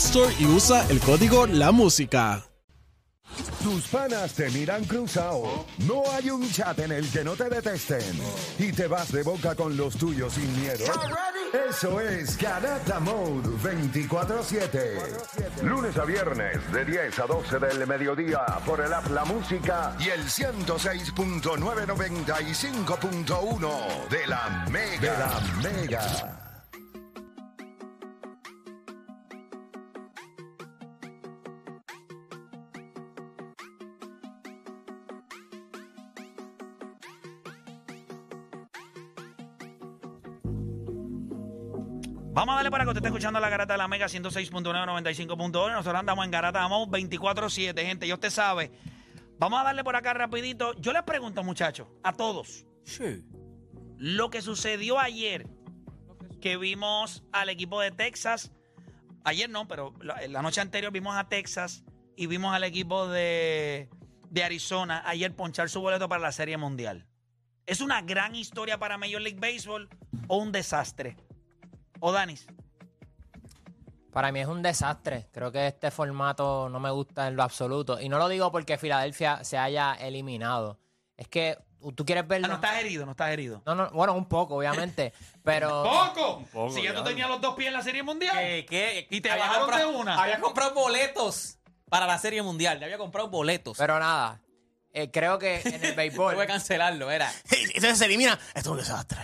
Store y usa el código La Música. Tus panas te miran cruzado. No hay un chat en el que no te detesten. Y te vas de boca con los tuyos sin miedo. Eso es Garata Mode 24-7. Lunes a viernes de 10 a 12 del mediodía por el app La Música y el 106.995.1 de la Mega. De la Mega. Vamos a darle para que usted esté escuchando la garata de la Mega 106.995.1. Nosotros andamos en garata, vamos 24-7, gente. Ya usted sabe. Vamos a darle por acá rapidito. Yo les pregunto, muchachos, a todos. Sí. Lo que sucedió ayer, que vimos al equipo de Texas. Ayer no, pero la, la noche anterior vimos a Texas y vimos al equipo de, de Arizona ayer ponchar su boleto para la Serie Mundial. ¿Es una gran historia para Major League Baseball o un desastre? ¿O Danis? Para mí es un desastre. Creo que este formato no me gusta en lo absoluto. Y no lo digo porque Filadelfia se haya eliminado. Es que tú quieres Ah, verlo. no estás herido, no estás herido. No, no, bueno, un poco, obviamente. Pero. ¡Poco! poco, si ya tú tenías los dos pies en la Serie Mundial. ¿Qué? qué? Y te Había bajaron de comprado- una. Había comprado boletos para la Serie Mundial. Ya había comprado boletos. Pero nada. eh, creo que en el béisbol. Tuve que cancelarlo, era. Entonces se elimina. Esto es un desastre.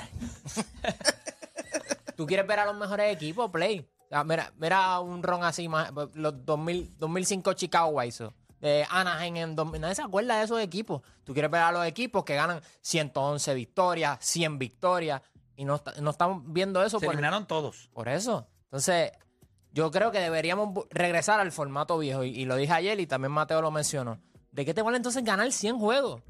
Tú quieres ver a los mejores equipos, play. Sea, mira, mira un ron así, más, los 2000, 2005 Chicago White de Anaheim en 2000. Nadie se acuerda de esos equipos. Tú quieres ver a los equipos que ganan 111 victorias, 100 victorias, y no, no estamos viendo eso Se por, eliminaron todos. por eso. Entonces, yo creo que deberíamos regresar al formato viejo, y, y lo dije ayer y también Mateo lo mencionó. ¿De qué te vale entonces ganar 100 juegos?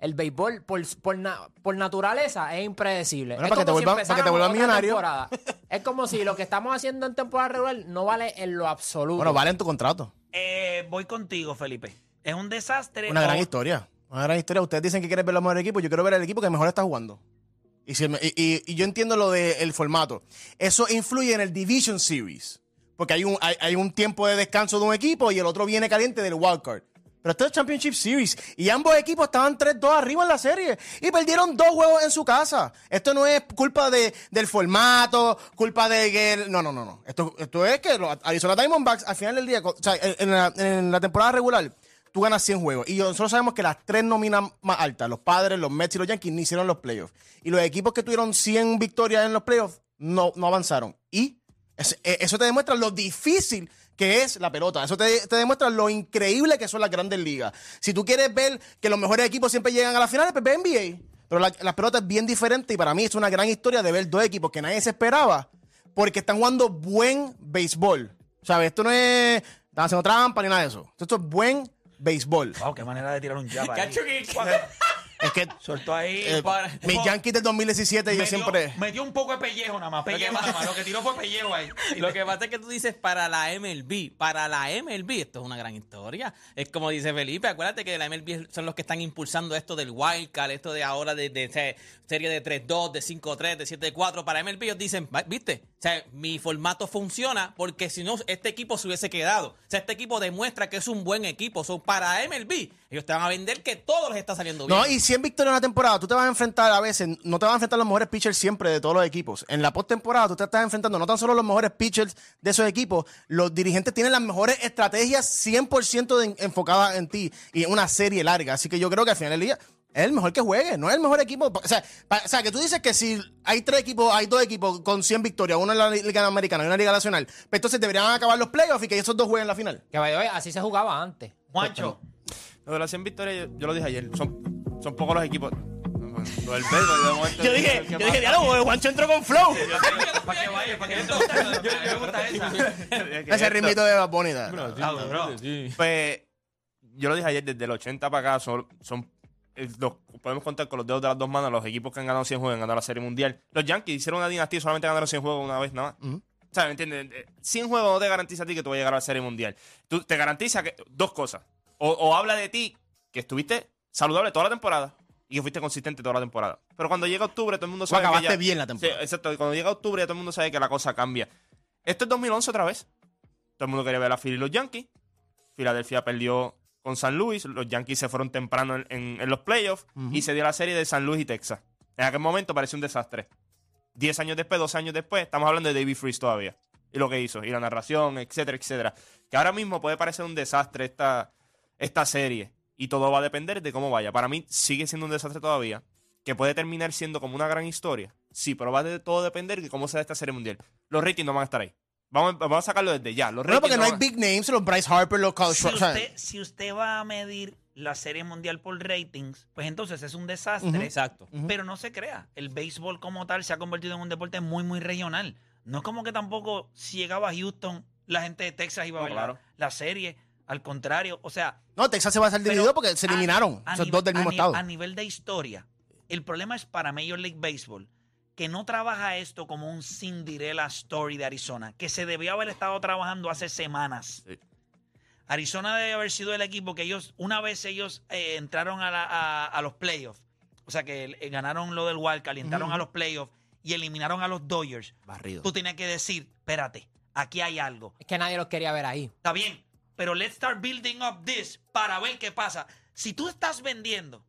El béisbol, por, por, na- por naturaleza, es impredecible. Bueno, Es para que te como si vuelvan- para que te empezáramos vuelvan otra millonario. temporada. Es como si lo que estamos haciendo en temporada regular no vale en lo absoluto. Bueno, vale en tu contrato. Eh, voy contigo, Felipe. Es un desastre. Una gran o- historia. Una gran historia. Ustedes dicen que quieren ver los mejores equipos. Yo quiero ver el equipo que mejor está jugando. Y, si me- y- y- y yo entiendo lo del formato. Eso influye en el Division Series. Porque hay un, hay, hay un tiempo de descanso de un equipo y el otro viene caliente del wildcard. Pero esto es Championship Series. Y ambos equipos estaban 3-2 arriba en la serie. Y perdieron dos juegos en su casa. Esto no es culpa de, del formato, culpa de que... No, no, no. no. Esto, esto es que los Arizona Diamondbacks al final del día, o sea, en, la, en la temporada regular, tú ganas 100 juegos. Y nosotros sabemos que las tres nóminas más altas, los Padres, los Mets y los Yankees, ni hicieron los playoffs. Y los equipos que tuvieron 100 victorias en los playoffs no, no avanzaron. Y eh, eso te demuestra lo difícil que es la pelota. Eso te, te demuestra lo increíble que son las grandes ligas. Si tú quieres ver que los mejores equipos siempre llegan a la final, pues ve NBA. Pero la, la pelota es bien diferente y para mí es una gran historia de ver dos equipos que nadie se esperaba porque están jugando buen béisbol. ¿Sabes? Esto no es... Están haciendo trampa ni nada de eso. Esto es buen béisbol. Wow, qué manera de tirar un jab ahí. Cacho, que- Es que Soltó ahí. eh, para- mis Yankees del 2017 yo metió, siempre... metió un poco de pellejo nada más. Pellejo nada más. Lo que tiró fue pellejo ahí. Lo que pasa es que tú dices para la MLB. Para la MLB, esto es una gran historia. Es como dice Felipe, acuérdate que la MLB son los que están impulsando esto del wildcard, esto de ahora de, de, se- serie de 3-2, de 5-3, de 7-4. Para MLB ellos dicen, "Va- viste, o sea, mi formato funciona porque si no, este equipo se hubiese quedado. O sea, este equipo demuestra que es un buen equipo. So, para MLB, ellos te van a vender que todo les está saliendo bien. No, y 100 victorias en una temporada, tú te vas a enfrentar a veces, no te vas a enfrentar a los mejores pitchers siempre de todos los equipos. En la postemporada tú te estás enfrentando no tan solo a los mejores pitchers de esos equipos, los dirigentes tienen las mejores estrategias 100% de- enfocadas en ti y en una serie larga. Así que yo creo que al final del día es el mejor que juegue, no es el mejor equipo. O sea, o sea, que tú dices que si hay tres equipos, hay dos equipos con 100 victorias, uno en la Liga Americana y una Liga Nacional, pues entonces deberían acabar los playoffs y que esos dos jueguen la final. Que way, así se jugaba antes. Juancho. Lo de las 100 victorias, yo, yo lo dije ayer, son, son pocos los equipos. lo del béisbol. de momento, Yo dije, ¿qué yo dije, diálogo, Juancho entró con flow. Para que vaya, para que yo- me gusta esa. ¿Qué es Ese esto? ritmito de Bad Bunny. Pues yo lo dije ayer, desde el 80 para acá son, son eh, los- podemos contar con los dedos de las dos manos los equipos que han ganado 100 juegos han ganado la Serie Mundial. Los Yankees hicieron una dinastía y solamente ganaron 100 juegos una vez nada más. O sea, ¿me entiendes? Eh, 100 juegos no te garantiza a ti que tú vas a llegar a la Serie Mundial. Tú, te garantiza que dos cosas. O, o habla de ti que estuviste saludable toda la temporada y que fuiste consistente toda la temporada. Pero cuando llega octubre todo el mundo sabe que acabaste ya- bien la temporada. Sí, exacto. Cuando llega octubre todo el mundo sabe que la cosa cambia. Esto es 2011 otra vez. Todo el mundo quería ver a Philly y los Yankees. Filadelfia perdió con San Luis. Los Yankees se fueron temprano en, en- en los playoffs. Y se dio la serie de San Luis y Texas. En aquel momento pareció un desastre. Diez años después, dos años después, estamos hablando de David Freeze todavía. Y lo que hizo. Y la narración, etcétera, etcétera. Que ahora mismo puede parecer un desastre esta, esta serie. Y todo va a depender de cómo vaya. Para mí sigue siendo un desastre todavía. Que puede terminar siendo como una gran historia. Sí, pero va de todo depender de cómo sea esta serie mundial. Los ratings no van a estar ahí. Vamos, vamos a sacarlo desde ya. Los Bueno, porque no hay van- big names, los Bryce Harper, los Kyle Si usted, si usted va a medir la serie mundial por ratings, pues entonces es un desastre. Exacto. Pero no se crea. El béisbol como tal se ha convertido en un deporte muy, muy regional. No es como que tampoco si llegaba a Houston, la gente de Texas iba a No, ver claro. la serie. Al contrario, o sea... No, Texas se va a hacer pero dividido porque se eliminaron. a esos nivel- dos del mismo estado. A nivel de historia, el problema es para Major League Baseball que no trabaja esto como un Cinderella Story de Arizona, que se debió haber estado trabajando hace semanas. Sí. Arizona debe haber sido el equipo que ellos, una vez ellos eh, entraron a, la- a- a los playoffs, o sea que eh, ganaron lo del Wildcard, y entraron a los playoffs y eliminaron a los Dodgers, Barrido. tú tienes que decir, espérate, aquí hay algo. Es que nadie los quería ver ahí. Está bien, pero let's start building up this para ver qué pasa. Si tú estás vendiendo,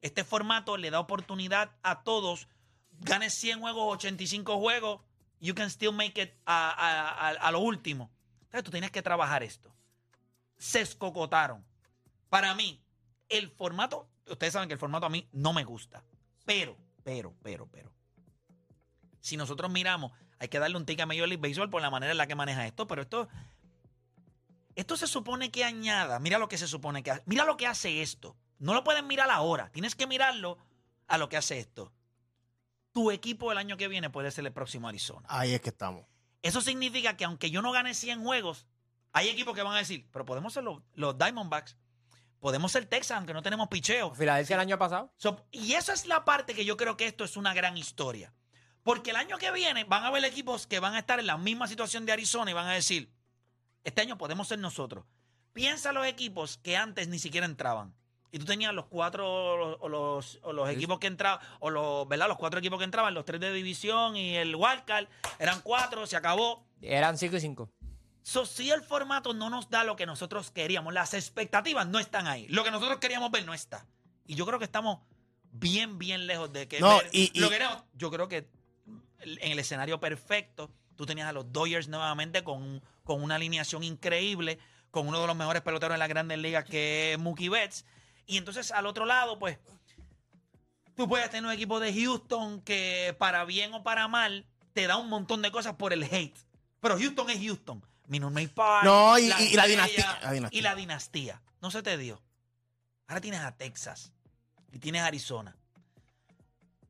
este formato le da oportunidad a todos, ganes 100 juegos, 85 juegos, you can still make it a, a- a- lo último. Entonces tú tienes que trabajar esto. Se escocotaron. Para mí, el formato, ustedes saben que el formato a mí no me gusta. Pero, pero, pero, pero. Si nosotros miramos, hay que darle un tic a Major League Baseball por la manera en la que maneja esto, pero esto esto se supone que añada. Mira lo que se supone que hace. Mira lo que hace esto. No lo pueden mirar ahora. Tienes que mirarlo a lo que hace esto. Tu equipo el año que viene puede ser el próximo Arizona. Ahí es que estamos. Eso significa que aunque yo no gane 100 juegos, hay equipos que van a decir, pero podemos ser los, los Diamondbacks. Podemos ser Texas, aunque no tenemos picheo. Filadelfia el año pasado. So, y esa es la parte que yo creo que esto es una gran historia. Porque el año que viene van a haber equipos que van a estar en la misma situación de Arizona y van a decir, este año podemos ser nosotros. Piensa los equipos que antes ni siquiera entraban. Y tú tenías los cuatro, o los, o los equipos que entraban, o los, ¿verdad? Los cuatro equipos que entraban, los tres de división y el wildcard, eran cuatro, se acabó. Eran 5 y 5. So, si el formato no nos da lo que nosotros queríamos, las expectativas no están ahí. Lo que nosotros queríamos ver no está. Y yo creo que estamos bien, bien lejos de que No, ver y- lo y- que. Yo creo que en el escenario perfecto, tú tenías a los Dodgers nuevamente con, con una alineación increíble, con uno de los mejores peloteros en las grandes ligas que es Mookie Betts. Y entonces al otro lado, pues, tú puedes tener un equipo de Houston que para bien o para mal te da un montón de cosas por el hate. Pero Houston es Houston. Minute Maid Park. No, y- y- y la dinastía- la dinastía. Y la dinastía. No se te dio. Ahora tienes a Texas y tienes a Arizona.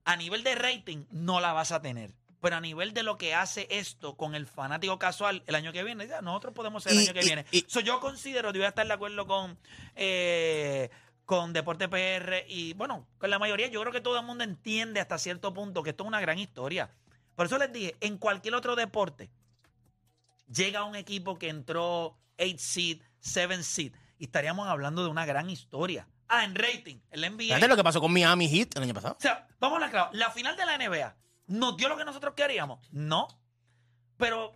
A nivel de rating no la vas a tener. Pero a nivel de lo que hace esto con el fanático casual el año que viene, ya, nosotros podemos ser el Y- año que y- viene. y- So, yo considero, yo voy a estar de acuerdo con, eh, con Deporte PR y bueno, con la mayoría, yo creo que todo el mundo entiende hasta cierto punto que esto es una gran historia. Por eso les dije, en cualquier otro deporte, llega un equipo que entró 8 seed, 7 seed, y estaríamos hablando de una gran historia. Ah, en rating, el NBA. Fíjate lo que pasó con Miami Heat el año pasado. O sea, vamos a la clave. La final de la NBA nos dio lo que nosotros queríamos. No. Pero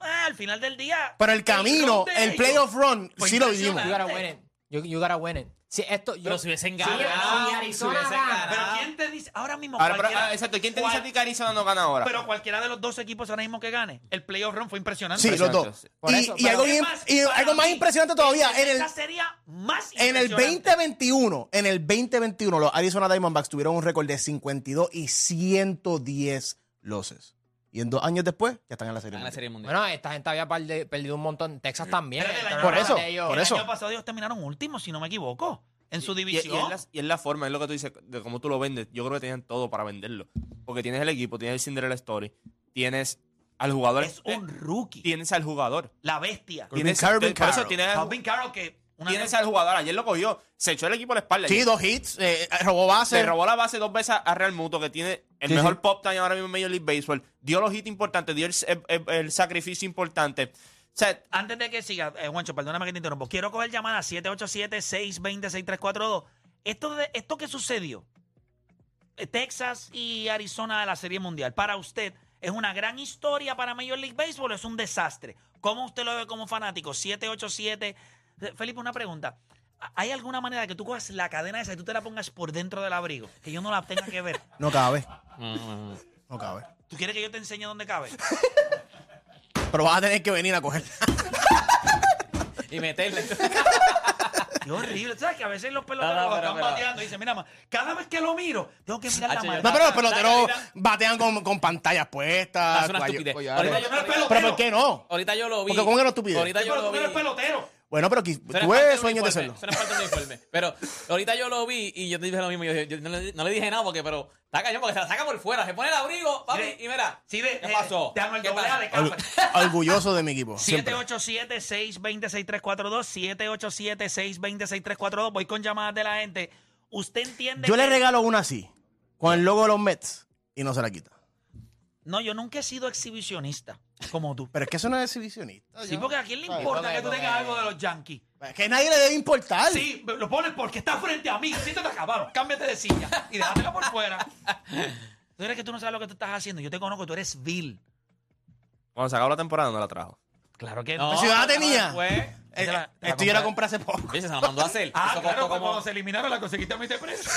ah, al final del día. Pero el camino, el playoff run, sí lo impresionante. You gotta win it. You, you gotta win it. Si esto, yo, Pero si hubiesen ganado. si si Arizona hubiesen gana. Pero ganado. ¿quién te dice? Ahora mismo. Ahora, pero, ah, exacto. ¿Quién te dice a ti que Arizona no gana ahora? Pero cualquiera de los dos equipos ahora mismo que gane. El playoff run fue impresionante. Sí, los dos. Por Y, eso, y pero- algo, bien- más, y algo más mí, impresionante todavía, en el, sería más en el impresionante. 2021, en el 2021, los Arizona Diamondbacks tuvieron un récord de 52 y 110 losses. Y en dos años después, ya están en la serie. En la mundial. serie mundial. bueno, esta gente había perdi- perdido un montón. Texas también. Año Por eso, ellos. por el eso. año pasado ellos terminaron últimos, si no me equivoco. en su Y- y- división. Y, es la, y es la forma, es lo que tú dices, de cómo tú lo vendes. Yo creo que tenían todo para venderlo. Porque tienes el equipo, tienes el Cinderella Story, tienes al jugador. es un rookie. Tienes al jugador. La bestia. Corbin Tienes, Carroll, por eso Carroll. tienes, al- Calvin Carroll que... Una tienes al jugador. Ayer lo cogió. Se echó el equipo a la espalda. Sí, ayer. dos hits, eh, robó base. Se robó la base dos veces a Real Muto, que tiene el Sí, mejor sí. pop time ahora mismo en Major League Baseball. Dio los hits importantes, dio el, el- el- el sacrificio importante. O sea, Antes de que siga, eh, Juancho, perdóname que te interrumpo. Quiero coger llamada 787-620-6342. Esto, de, esto que sucedió, eh, Texas y Arizona de la Serie Mundial, para usted, ¿es una gran historia para Major League Baseball o es un desastre? ¿Cómo usted lo ve como fanático? 787. Eh, Felipe, una pregunta. ¿Hay alguna manera de que tú cojas la cadena esa y tú te la pongas por dentro del abrigo? Que yo no la tenga que ver. No cabe, No, no, no. no cabe. ¿Tú quieres que yo te enseñe dónde cabe? Pero vas a tener que venir a coger. Y meterle. Qué horrible. ¿Sabes que a veces los peloteros No, no, lo pero- están pero- bateando y dicen, mira, ma, cada vez que lo miro, tengo que mirar la mano. No, pero los peloteros batean con, con pantallas puestas. Es una estupidez. collares. Ahorita yo- no eres pelotero. Pero ¿por qué no? Ahorita yo lo vi. Porque ¿cómo que no estupidez? Ahorita yo Pero lo tú vi. no eres pelotero. Bueno, pero es tú parte eres del sueño de serlo. Eso no es parte del uniforme. Pero ahorita yo lo vi y yo te dije lo mismo. Yo, yo- yo no, le, no le dije nada porque, pero está cañón porque se la saca por fuera. Se pone el abrigo, papi, y mira. Sí, ve, ¿Qué eh, pasó? Te hago el ¿Qué pasó? de capa. orgulloso de mi equipo. siempre. 787-620-6342, 787-620-6342. Voy con llamadas de la gente. ¿Usted entiende Yo que- le regalo una así, con el logo de los Mets, y no se la quita. No, yo nunca he sido exhibicionista como tú. Pero es que eso no es exhibicionista. Sí, porque a quién le Ay, importa que tú tengas algo de los Yankees. Es que nadie le debe importar. Sí, lo pones porque está frente a mí. Siéntate acá, vamos, cámbiate de silla y déjatela por fuera. ¿Tú crees que tú no sabes lo que tú estás haciendo? Yo te conozco, tú eres vil. cuando se acabó la temporada no la trajo. Claro que No, no. si yo la pero tenía. Eh, Te la- te la esto yo la compré. hace poco. Se la mandó a hacer. Ah, Eso claro, costó como- cuando se eliminaron la conseguiste a mí de precio.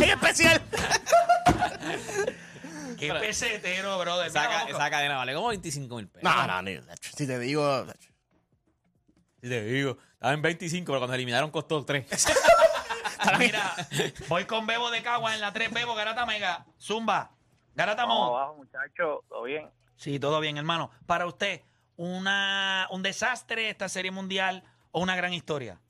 en especial. Qué pesetero, brother. Esa, ca- vamos esa cadena vale como 25 mil pesos. No, no, ni- si te digo. Sí te digo. Estaba en 25, pero cuando se eliminaron costó 3. Mira, voy con Bebo de Cagua en la 3, Bebo, Garata Mega, Zumba, Garata ¿Cómo Mo. abajo, muchachos? ¿Todo bien? Sí, todo bien, hermano. Para usted, una, un desastre esta serie mundial o una gran historia.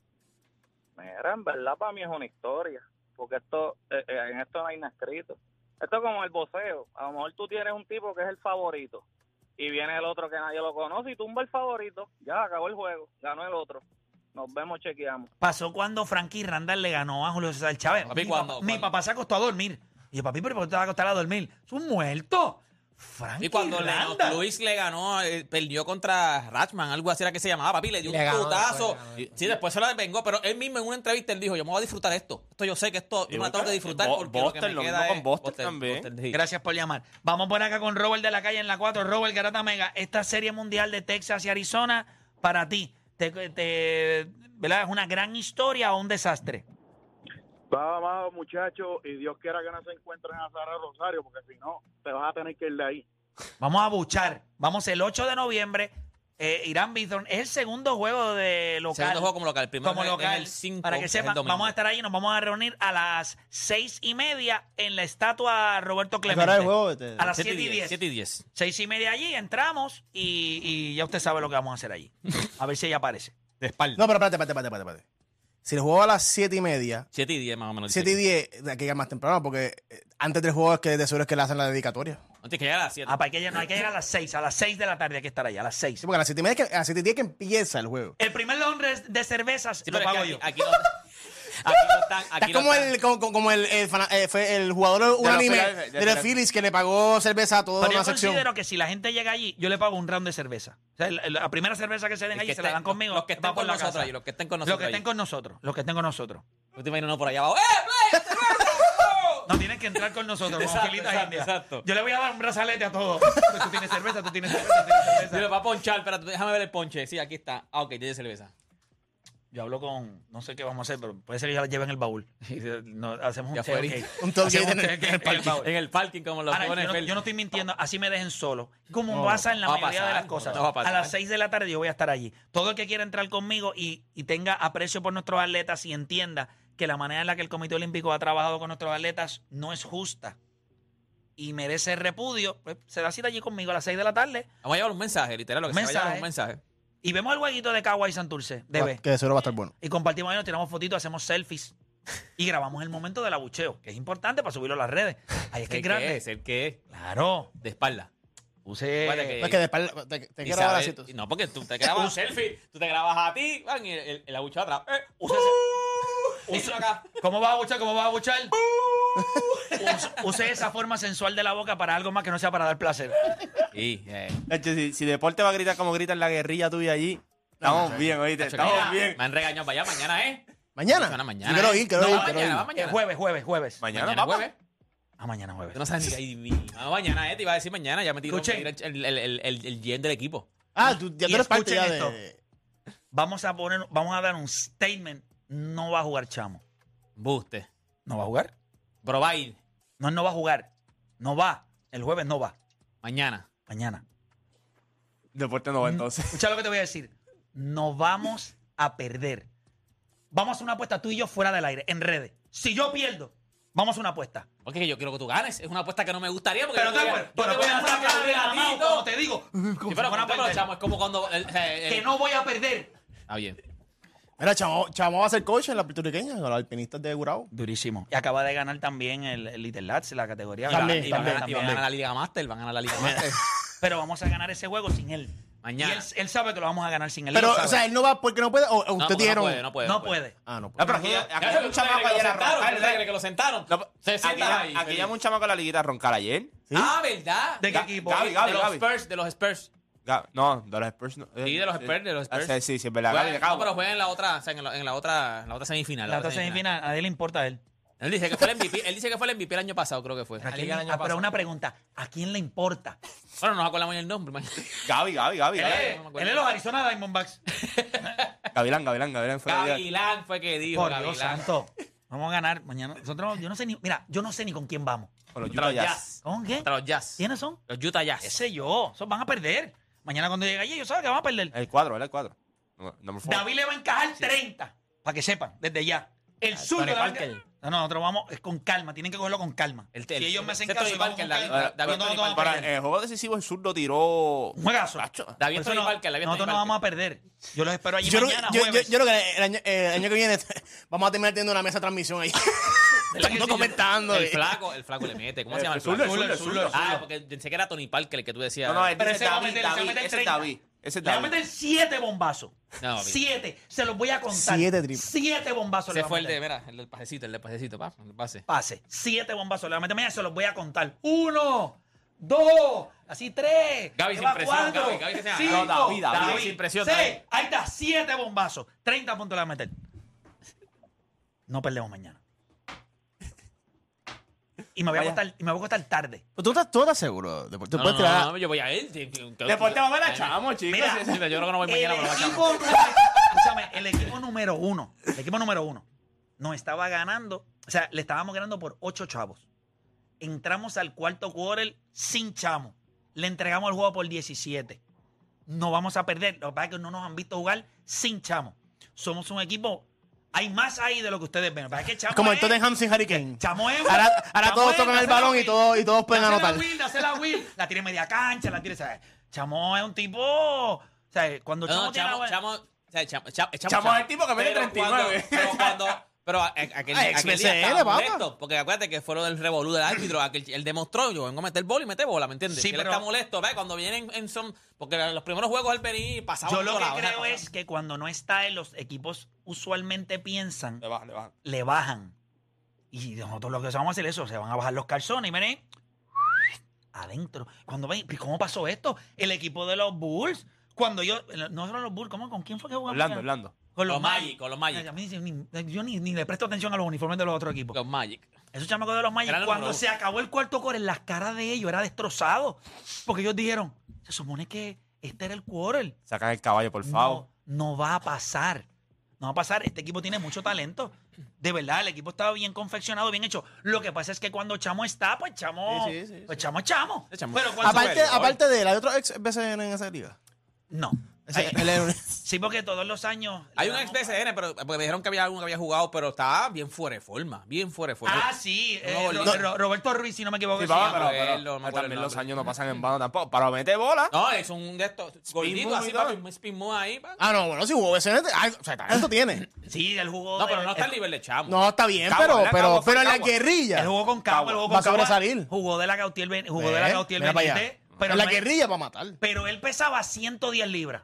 Mira, en verdad para mí es una historia, porque esto eh, eh, en esto no hay nada escrito. Esto es como el voceo. A lo mejor tú tienes un tipo que es el favorito y viene el otro que nadie lo conoce y tumba el favorito. Ya acabó el juego, ganó el otro. Nos vemos, chequeamos. Pasó cuando Frankie Randall le ganó a Julio César Chávez. Papi, mi, cuando- papá, mi papá se acostó a dormir. Y yo, papi, ¿pero por qué te vas a acostar a dormir? Es un muerto. Frankie Y cuando Randall. Luis le ganó, eh, perdió contra Ratchman, algo así era que se llamaba, papi, le dio Le un ganó putazo. después, Sí, después se lo desvengó, pero él mismo en una entrevista él dijo, yo me voy a disfrutar esto. Esto yo sé que esto, yo me tengo que disfrutar Bo- porque lo que Buster, me lo queda mismo con también. sí. Gracias por llamar. Vamos por acá con Robert de la calle en la 4. Robert Garata Mega, esta serie mundial de Texas y Arizona, para ti, te, te- ¿verdad? ¿es una gran historia o un desastre? Vamos, muchachos, y Dios quiera que no se encuentren a Sara Rosario, porque si no, te vas a tener que ir de ahí. Vamos a buchar. Vamos el 8 de noviembre. Eh, Irán Bithorn es el segundo juego de local. Segundo juego como local, el primero como es- local. el 5, para que sepan, vamos a estar ahí. Nos vamos a reunir a las seis y media en la estatua Roberto Clemente. es el juego? Este- A las 7 7 y 10. 7 y 10. Seis y media allí, entramos y, y ya usted sabe lo que vamos a hacer allí. A ver si ella aparece. De espalda. No, pero espérate, espérate, espérate, espérate. Si el juego a las 7 y media, 7 y 10 más o menos. 7 y 10, hay que llegar más temprano, porque eh, antes del juego es que de seguro es que le hacen la dedicatoria. No tienes que llegar a las 7. Ah, para que ella, no, hay que llegar a las 6. A las 6 de la tarde hay que estar allá, a las 6. Sí, porque a las 7 y media, es que- a las 7 y 10 que empieza el juego. El primer león de cervezas Sí, lo pago aquí, yo. aquí no, aquí no están. Aquí Estás no como están- el, como, como- como el, el fana- eh, fue el jugador unánime de de los. Phillies que le pagó cerveza a toda Pero yo una sección. considero que si la gente llega allí, yo le pago un round de cerveza. O sea, el- el- la primera cerveza que se den allí se la dan conmigo. Los que va por con la nosotros casa. allí, los que estén con Los nosotros que estén con nosotros. Los que estén con nosotros. Yo te uno por allá abajo. ¡Eh, play! No tienen que entrar con nosotros, como Exacto, filitas exacto, indias. exacto. Yo le voy a dar un brazalete a todos. Pues tú tienes cerveza, tú tienes cerveza, tú tienes cerveza. Dile, va a ponchar, espérate, déjame ver el ponche. Sí, aquí está. Ah, ok, tiene cerveza. Yo hablo con, no sé qué vamos a hacer, pero puede ser que ya la lleve en el baúl. Y no, hacemos un tailgate. Un tailgate en el- tailgate en el parking. baúl. En el parking, como los Ahora, jóvenes yo, no, yo no estoy mintiendo, así me dejen solo. Como No, pasa en la mayoría de las cosas. no va a pasar. las 6 de la tarde yo voy a estar allí. Todo el que quiera entrar conmigo y, y tenga aprecio por nuestros atletas y entienda que la manera en la que el Comité Olímpico ha trabajado con nuestros atletas no es justa y merece repudio, pues se da cita allí conmigo a las 6 de la tarde. Vamos a llevar un mensaje, literal, lo que se va a llevar un Mensaje. Y vemos el jueguito de Kawhi Santurce, de B. Que seguro va a estar bueno. Y compartimos ahí, nos tiramos fotitos, hacemos selfies. Y grabamos el momento del abucheo, que es importante para subirlo a las redes. Ahí es que es ¿El qué grande. es? ¿El qué es? Claro. De espalda. Puse. Acuérdate que- No, es que de espalda- te, te Y quiero así. tú- No, porque tú te grabas un selfie, tú te grabas a ti, van, y el, el, el abucheo atrás. Eh, Use use acá. ¿Cómo vas a buchar? ¿Cómo vas a buchar? Use- Use esa forma sensual de la boca para algo más que no sea para dar placer. Sí, eh. Nacho, si, si Deporte va a gritar como grita en la guerrilla tuya allí, estamos bien, oíste, estamos Mira, bien. Me han regañado para allá mañana, ¿eh? Mañana. Mañana, mañana, Yo quiero ¿eh? ir, quiero No, ir, va quiero mañana, ir. va mañana. Eh, jueves, jueves, jueves. Mañana, Mañana papá. jueves. Ah, mañana jueves. Tú no sabes ni que hay mañana, eh, te iba a decir mañana, ya me tiró Escuchen. el, el, el, el, el GM del equipo. Ah, tú ya Y tú eres parte ya escuchen de. Vamos a poner, vamos a dar un statement. No va a jugar Chamo. Buste. ¿No va a jugar? Pero va a ir No, no va a jugar. No va. El jueves no va. mañana. Mañana. Deporte no va entonces. Escucha lo que te voy a decir. No vamos a perder. Vamos a hacer una apuesta tú y yo fuera del aire, en redes. Si yo pierdo, vamos a hacer una apuesta. Porque yo quiero que tú ganes. Es una apuesta que no me gustaría. Porque Pero yo te voy a- yo pero te voy a de como te digo. Sí, Como si pero, fuera a pero, perder. chamo, es como cuando. eh, eh, Que no voy a perder. Está bien. Mira, Chamo, Chamo va a ser coach en la puertorriqueña, con los alpinistas de Gurao. Durísimo. Y acaba de ganar también el, el Little Lads, la categoría. También, y van, a- también, y van a ganar la Liga Master. Van a ganar la Liga Master. Pero vamos a ganar ese juego sin él. Mañana. Y él, él sabe que lo vamos a ganar sin él. Pero, o sea, él no va porque no puede. O o No, no puede, no puede. no puede. Ah, no No, puede. pero aquí, aquí Ya, hay un ¿tú chamaco ayer a que lo sentaron? No, Se aquí, sienta ahí. aquí feliz. llama un chamaco a la liguita a roncar ayer. Ah, ¿verdad? ¿De qué equipo? Gaby, Gaby, de los. Spurs, de los Spurs. No, de los Spurs. No. Sí, de los Spurs, de los Ah, Spurs. Sí, sí, sí, es verdad. Juega- Gaby de no, pero juega en la otra, o sea, en la, en la otra, en la otra semifinal. La otra semifinal, a él le importa a él. Él dice que fue el MVP, él dice que fue el MVP el año pasado, creo que fue. ¿A quién del año ah, pero una pregunta, ¿a quién le importa? Bueno, no nos acordamos el nombre. man. Gaby, Gaby, Gaby. Él Gaby. es, no me acuerdo. él es los Arizona Diamondbacks. Gavilán, Gavilán, Gavilán. fue. Gavilán fue que dijo. Por Dios Gavilán. santo. Vamos a ganar mañana. Nosotros, yo no sé ni, mira, yo no sé ni con quién vamos. Con los Utah Jazz. ¿Con qué? Contra los Jazz. ¿Quiénes son? Los Utah Jazz. ¿Qué sé yo? Esos van a perder. Mañana cuando llegue allí, ellos saben que van a perder. El cuadro, ¿verdad? El cuadro. No. David le va a encajar 30. Para que sepan, desde ya. El sur David- Parker. No, no, nosotros vamos es con calma. Tienen que cogerlo con calma. El- si el- ellos me hacen caso, Tony Parker, David- calma. David Tony no a Para el juego decisivo, el zurdo tiró. Un juegazo. David Tony no- Parker, David Nosotros no vamos a perder. Yo los espero allí Yo, creo- mañana, yo, yo, jueves. yo creo que el año, eh, el año que viene vamos a terminar teniendo una mesa de transmisión ahí. ¿Verdad que Estamos comentando. El eh. flaco, el flaco le mete. ¿Cómo se llama el flaco? el zurdo. Ah, porque pensé que era Tony Parker el que tú decías. No, no, el Pero ese ese es va a David, meter- ese va a David, meter ese es 30. David. Ese es Le va a meter siete bombazos. No, siete. Se los voy a contar. Siete triples. Siete bombazos. le Ese va a fue el de, mira, el del pasecito, el del pasecito, pa, el pase. Pase. Siete bombazos. Le va a meter mañana. Se los voy a contar. Uno. Dos. Así tres. Gaby, sin presión, cuatro, Gaby, Gaby, que se cinco, No, David, David, sin presión, seis. David. Ahí está. Siete bombazos. 30 puntos le va a meter. No perdemos mañana. Y me voy a Vaya. acostar, y me voy a acostar tarde. Pero ¿Tú estás, tú estás seguro? ¿Tú No, puedes no, tirar? no, yo voy a él. Deporte va a ver a Chamo, chicos. Mira, Sí, sí. Sí, pero yo creo que no voy mañana, el, pero va a equipo, Chamo. número- escúchame, el equipo número uno, el equipo número uno, nos estaba ganando, o sea, le estábamos ganando por ocho chavos. Entramos al cuarto quarter sin chamo. Le entregamos el juego por 17. No vamos a perder. Lo que pasa es que no nos han visto jugar sin chamo. Somos un equipo. Hay más ahí de lo que ustedes ven. Lo que pasa es que chamo Es como el es- Tottenham sin Harry Kane. Chamo es. Ahora, ahora Chamo todos es, tocan el hace la balón y Will. todos, y todos pueden Hace anotar. la Will, hace la Will, la tiene media cancha, la tiene. ¿sabes? Chamo es un tipo. O sea, cuando No, Chamo, no, tiene Chamo, la- Chamo, o sea, Chamo, Chamo, Chamo, Chamo es el tipo que mete Pero 39. cuando- Pero cuando, pero a- a- aquel, Ah, aquel día estaba molesto, porque acuérdate que fue lo del revolú del árbitro, aquel, él demostró, yo vengo a meter bola y mete bola, ¿me entiendes? Sí, Que pero- él está molesto, ¿ves? Cuando vienen en son, porque los primeros juegos él venía y pasaba Yo lo que creo esa es que cuando no está él, los equipos usualmente piensan, Le baja, le baja. le bajan. Y nosotros lo que vamos a hacer es eso, se van a bajar los calzones y miren, adentro. Cuando ven, ¿y ¿cómo pasó esto? El equipo de los Bulls, cuando yo, nosotros los Bulls, ¿cómo, ¿con quién fue que jugamos? Orlando, Orlando. Con Los Magic, con los Magic. A mí ni- yo ni, ni le presto atención a los uniformes de los otros equipos. Los Magic. Esos chamacos de los Magic, Eran los cuando número se acabó el cuarto core, las caras de ellos era destrozado. Porque ellos dijeron, se supone que este era el quarter. Sacan el caballo, por favor. No, no va a pasar. No va a pasar. Este equipo tiene mucho talento. De verdad, el equipo estaba bien confeccionado, bien hecho. Lo que pasa es que cuando Chamo está, pues Chamo. Sí, sí, sí, pues Chamo es Chamo. Pero cuando. Aparte, aparte de él, ¿hay otro ex BCN en esa liga? No. Ese- él Sí, porque todos los años. Hay le un ex damos- BCN, pero porque me dijeron que había alguno que había jugado, pero estaba bien fuera de forma. Bien fuera de forma. Ah, sí. eh, No, Ro- no. Ro- Roberto Ruiz, si no me equivoco. Sí, se papá, llama. pero, me pero- acuerdo, no me pero acuerdo también el los nombre. años no pasan en vano tampoco. Para meter bola. No, es un de estos gordito, move así, y todo. papi, un spin move ahí. pa. Ah, no, bueno, si jugó BCN, ay, o sea, talento tiene. Sí, él jugó. No, pero no está al él- nivel de Chamo. No, está bien, Cagua, pero, ¿verdad? pero, Cagua fue pero en la Cagua. guerrilla. Él jugó con Cagua, él jugó Va con a sobresalir. Jugó de la Gautier, Ben- jugó de la ¿Ves? Gautier Mira para allá. Benítez. Pero, en la no es- guerrilla va a matar. pero él pesaba 110 libras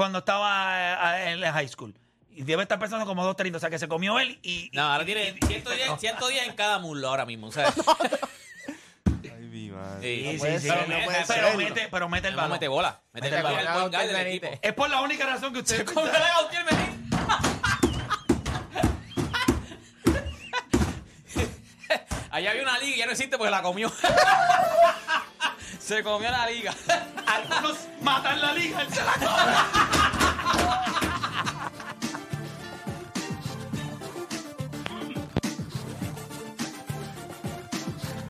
cuando estaba eh, en la high school. Y debe estar pesando como 230, o sea que se comió él y. No, ahora tiene y- 110, 110 en cada muslo ahora mismo. O sea, Ay, mi madre. sí, Sí, puede sí, ser, pero no me- puede pero, ser. mete, pero mete el no balón. mete bola. Mete, Mete el balón. balón. el point guard del Benítez. equipo. Es por la única razón que usted. ¿Cómo le da Gautier Benítez? Allá había una liga y ya no existe porque la comió. Se comió la liga. Algunos matan la liga, él se la come.